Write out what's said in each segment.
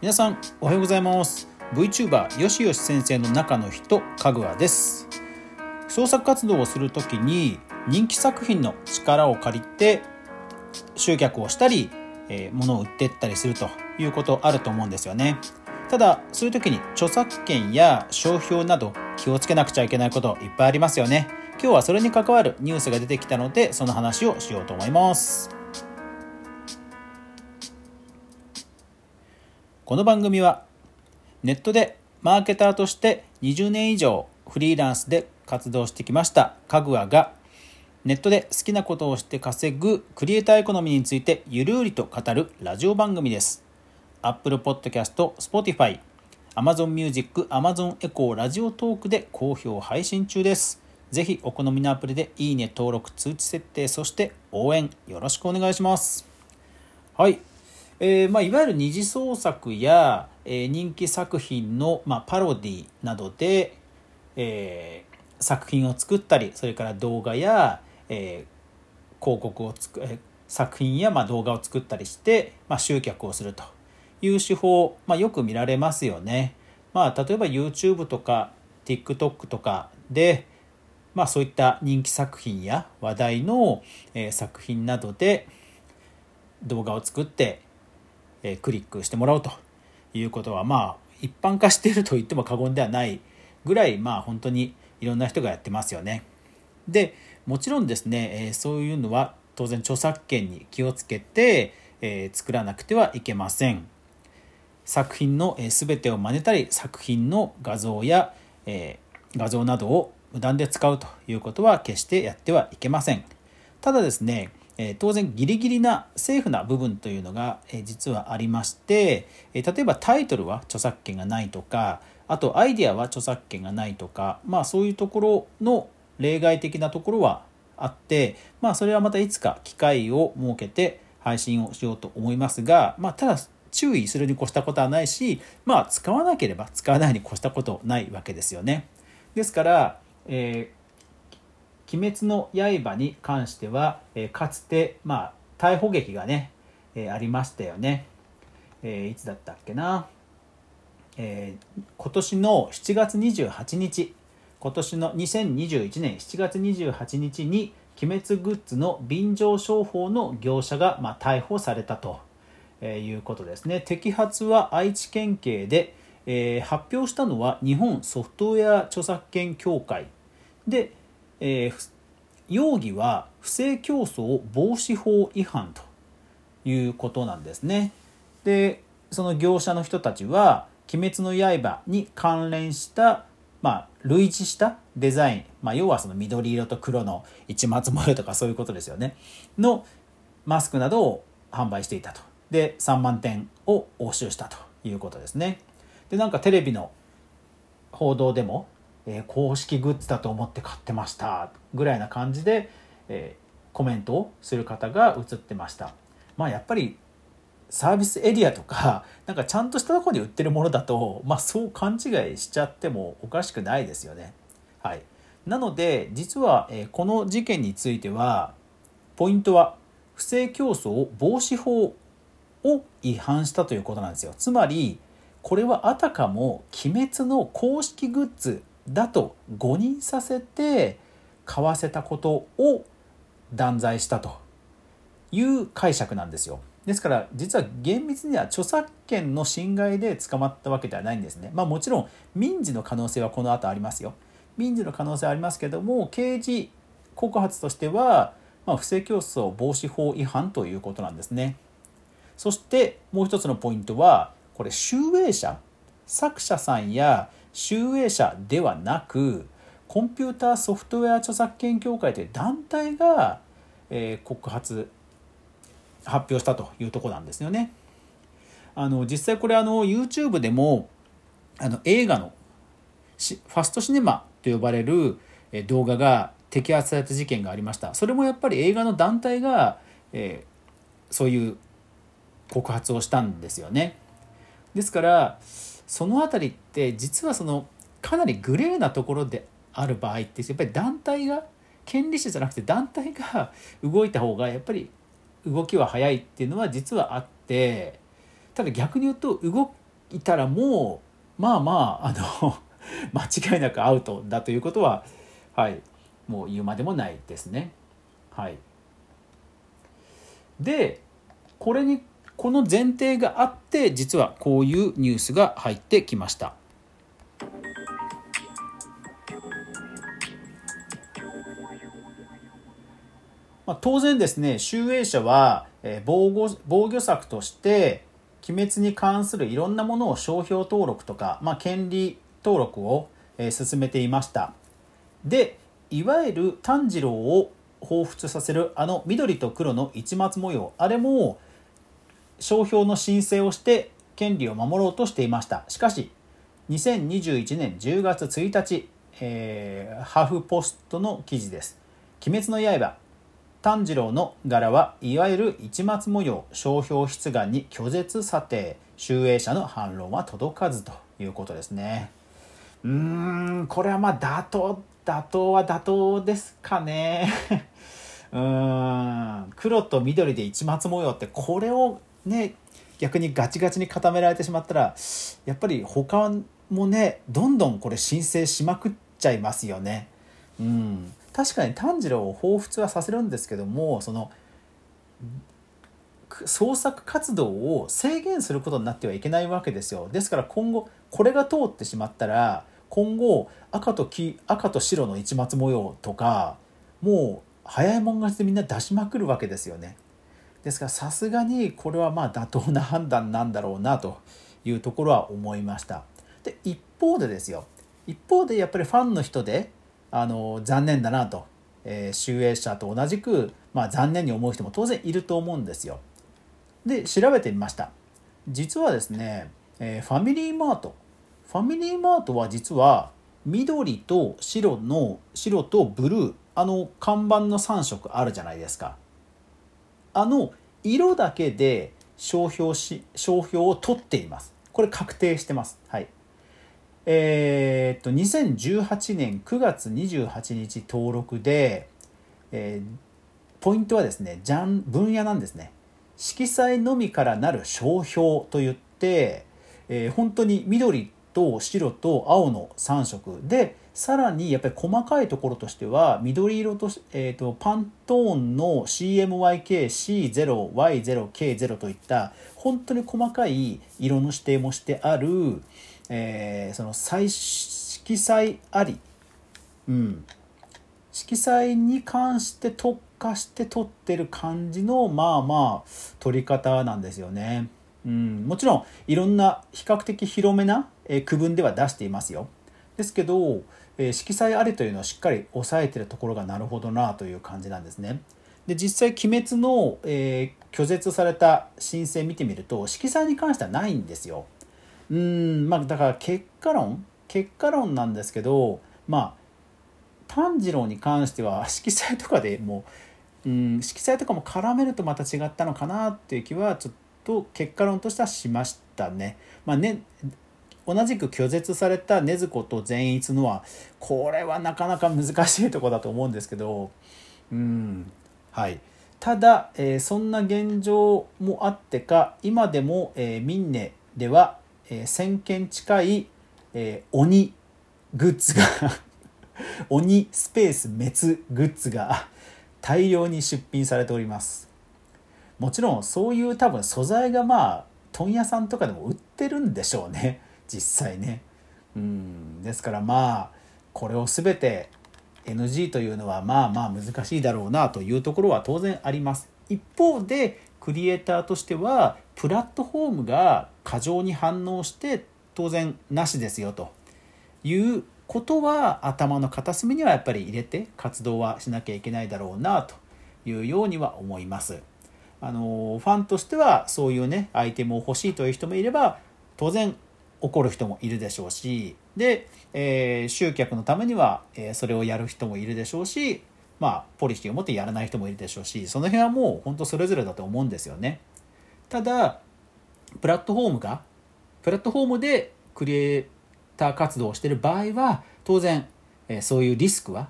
皆さんおはようございます。VTuber よしよし先生の中の人かぐわです。創作活動をするときに人気作品の力を借りて集客をしたり、えー、物を売ってったりするということあると思うんですよね。ただそういう時に著作権や商標など気をつけなくちゃいけないこといっぱいありますよね。今日はそれに関わるニュースが出てきたのでその話をしようと思います。この番組はネットでマーケターとして20年以上フリーランスで活動してきましたかぐわがネットで好きなことをして稼ぐクリエイターエコノミーについてゆるりと語るラジオ番組です。Apple Podcast、Spotify、Amazon Music、Amazon Echo ラジオトークで好評配信中です。ぜひお好みのアプリでいいね登録通知設定そして応援よろしくお願いします。はい。えーまあ、いわゆる二次創作や、えー、人気作品の、まあ、パロディなどで、えー、作品を作ったりそれから動画や、えー、広告をつく、えー、作品や、まあ、動画を作ったりして、まあ、集客をするという手法、まあ、よく見られますよね。まあ、例えば YouTube とか TikTok とかで、まあ、そういった人気作品や話題の、えー、作品などで動画を作ってえクリックしてもらうということはまあ一般化していると言っても過言ではないぐらいまあ本当にいろんな人がやってますよね。でもちろんですね、えそういうのは当然著作権に気をつけて、え作らなくてはいけません。作品の全てを真似たり作品の画像や、え画像などを無断で使うということは決してやってはいけません。ただですねえ当然ギリギリなセーフな部分というのが、え実はありまして、え例えばタイトルは著作権がないとかあとアイデアは著作権がないとかまあそういうところの例外的なところはあってまあそれはまたいつか機会を設けて配信をしようと思いますがまあただ注意するに越したことはないしまあ使わなければ使わないに越したことないわけですよね。ですから、えー鬼滅の刃」に関しては、えー、かつて、まあ、逮捕劇がね、えー、ありましたよね、えー、いつだったっけな、えー、今年の7月28日今年の2021年7月28日に鬼滅グッズの便乗商法の業者が、まあ、逮捕されたと、えいうことですね。摘発は愛知県警で、えー、発表したのは日本ソフトウェア著作権協会で、えー、容疑は不正競争防止法違反ということなんですね。でその業者の人たちは「鬼滅の刃」に関連した、まあ、類似したデザイン、まあ、要はその緑色と黒の市松模様とかそういうことですよね。のマスクなどを販売していたと。で3万点を押収したということですね。でなんかテレビの報道でもえー、公式グッズだと思って買ってましたぐらいな感じで、えー、コメントをする方が映ってましたまあやっぱりサービスエリアとか なんかちゃんとしたとこに売ってるものだと、まあ、そう勘違いしちゃってもおかしくないですよね。はい、なので実は、えー、この事件についてはポイントは不正競争防止法を違反したということなんですよ。つまりこれはあたかも鬼滅の公式グッズだと誤認させて買わせたことを断罪したという解釈なんですよ。ですから実は厳密には著作権の侵害で捕まったわけではないんですね。まあもちろん民事の可能性はこの後ありますよ。民事の可能性はありますけども刑事告発としては、まあ、不正競争防止法違反ということなんですね。そしてもう一つのポイントはこれ集英者作者さんや集英社ではなくコンピューターソフトウェア著作権協会という団体が、えー、告発発表したというとこなんですよね。あの実際これあの YouTube でもあの映画のファストシネマと呼ばれる動画が摘発された事件がありましたそれもやっぱり映画の団体が、えー、そういう告発をしたんですよねですからその辺りって実はそのかなりグレーなところである場合ってやっぱり団体が権利者じゃなくて団体が動いた方がやっぱり動きは早いっていうのは実はあってただ逆に言うと動いたらもうまあまああの 間違いなくアウトだということは、はい、もう言うまでもないですね。はい、でこれにこの前提があって実はこういうニュースが入ってきました。まあ、当然ですね集英社は、防護防御策として鬼滅に関するいろんなものを商標登録とか、まあ、権利登録を、え、進めていましたでいわゆる炭治郎を彷彿させるあの緑と黒の市松模様あれも商標の申請をして権利を守ろうとしていました。しかし2021年10月1日、えー、ハーフポストの記事です「鬼滅の刃」炭治郎の柄はいわゆる市松模様商標出願に拒絶査定集英社の反論は届かずということですね。うーんこれはまあ妥当妥当は妥当ですかね。うーん黒と緑で市松模様ってこれをね逆にガチガチに固められてしまったらやっぱり他もねどんどんこれ申請しまくっちゃいますよね。うん、確かに炭治郎を彷彿はさせるんですけどもその創作活動を制限することになってはいけないわけですよ。ですから今後これが通ってしまったら今後赤と黄赤と白の市松模様とかもう早いもん勝ちでみんな出しまくるわけですよね。ですからさすがにこれはまあ妥当な判断なんだろうなというところは思いました。で一方でですよ。一方でやっぱりファンの人であの残念だなと、えー、集英社と同じく、まあ、残念に思う人も当然いると思うんですよ。で調べてみました。実はですね、えー、ファミリーマート。ファミリーマートは実は緑と白の白とブルーあの看板の3色あるじゃないですか。あの色だけで商標し商標を取っています。これ確定してます。はい。えー、っと2018年9月28日登録で、えー、ポイントはですねジャン分野なんですね。色彩のみからなる商標といって、えー、本当に緑と白と青の3色でさらにやっぱり細かいところとしては緑色と,、えーと、パントーンの CMYKC0Y0K0 といった本当に細かい色の指定もしてある、えー、その彩色彩あり、うん、色彩に関して特化して撮ってる感じのまあまあ撮り方なんですよね。うん、もちろんいろんな比較的広めな、え区分では出していますよ。ですけど、え色彩ありというのをしっかり抑えてるところがなるほどなという感じなんですね。で実際鬼滅の、えー、拒絶された申請見てみると色彩に関してはないんですよ。うんまあだから結果論？結果論なんですけどまあ炭治郎に関しては 色彩とかでもう、うん、色彩とかも絡めるとまた違ったのかなっていう気はちょっと結果論としてはしましたね。まあね同じく拒絶された禰豆子と善逸のはこれはなかなか難しいとこだと思うんですけどうんはい。ただ、えー、そんな現状もあってか今でも、えー、ミンネではえー、1000件近い、えー、鬼グッズが 鬼スペース滅グッズが大量に出品されております。もちろんそういう多分素材がまあ問屋さんとかでも売ってるんでしょうね。実際ね。うん。ですからまあこれを全て NG というのはまあまあ難しいだろうなというところは当然あります。一方でクリエイターとしてはプラットフォームが過剰に反応して当然なしですよと。いうことは頭の片隅にはやっぱり入れて活動はしなきゃいけないだろうなというようには思います。あのファンとしてはそういうねアイテムを欲しいという人もいれば当然怒る人もいるでしょうしで、えー、集客のためには、えー、それをやる人もいるでしょうしまあポリシーを持ってやらない人もいるでしょうしその辺はもう本当それぞれだと思うんですよね。ただプラットフォームがプラットフォームでクリエイター活動をしている場合は当然、えそういうリスクは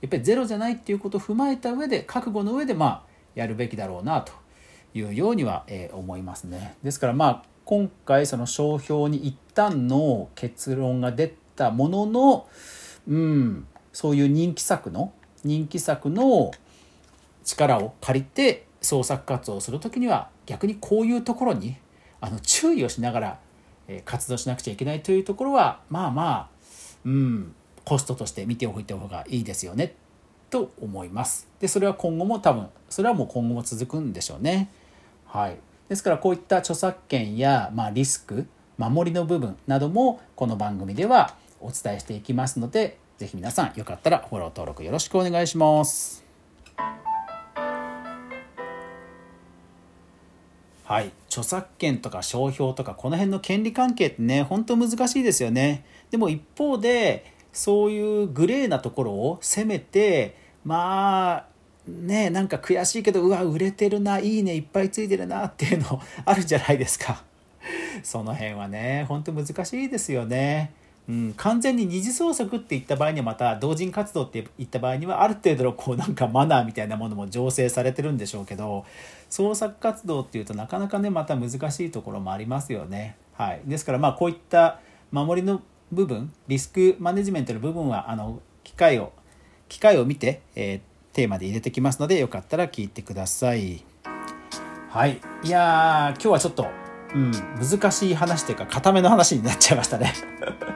やっぱりゼロじゃないっていうことを踏まえた上で覚悟の上でまあやるべきだろうなというようには、え思いますね。ですからまあ今回その商標に一旦の結論が出たものの、うん、そういう人気作の人気作の力を借りて創作活動をする時には逆にこういうところにあの注意をしながら活動しなくちゃいけないというところはまあまあ、うん、コストとして見ておいた方がいいですよねと思います。でそれは今後も多分それはもう今後も続くんでしょうね。はい、ですからこういった著作権や、まあ、リスク守りの部分などもこの番組ではお伝えしていきますので是非皆さんよかったらフォロー登録よろしくお願いします。はい、著作権とか商標とかこの辺の権利関係ってね本当難しいですよね。でも一方でそういうグレーなところを攻めてまあねなんか悔しいけどうわ売れてるないいねいっぱいついてるなっていうのあるじゃないですか。その辺はね本当難しいですよね。うん、完全に二次創作って言った場合にはまた同人活動って言った場合にはある程度のこうなんかマナーみたいなものも醸成されてるんでしょうけど創作活動っていうとなかなかねまた難しいところもありますよね。はい、ですからまあこういった守りの部分リスクマネジメントの部分はあの機械を機械を見て、えー、テーマで入れてきますのでよかったら聞いてください。はいいや今日はちょっと、うん、難しい話というか固めの話になっちゃいましたね。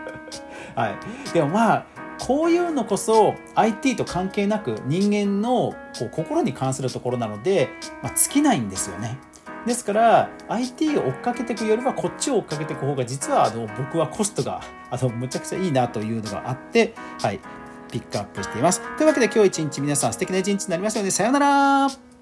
はい、でもまあこういうのこそ IT と関係なく人間のこう心に関するところなので、まあ、尽きないんですよね。ですから IT を追っかけていくよりはこっちを追っかけていく方が実はあの僕はコストがあのむちゃくちゃいいなというのがあって、はい、ピックアップしています。というわけで今日一日皆さん素敵な一日になりますようにさようなら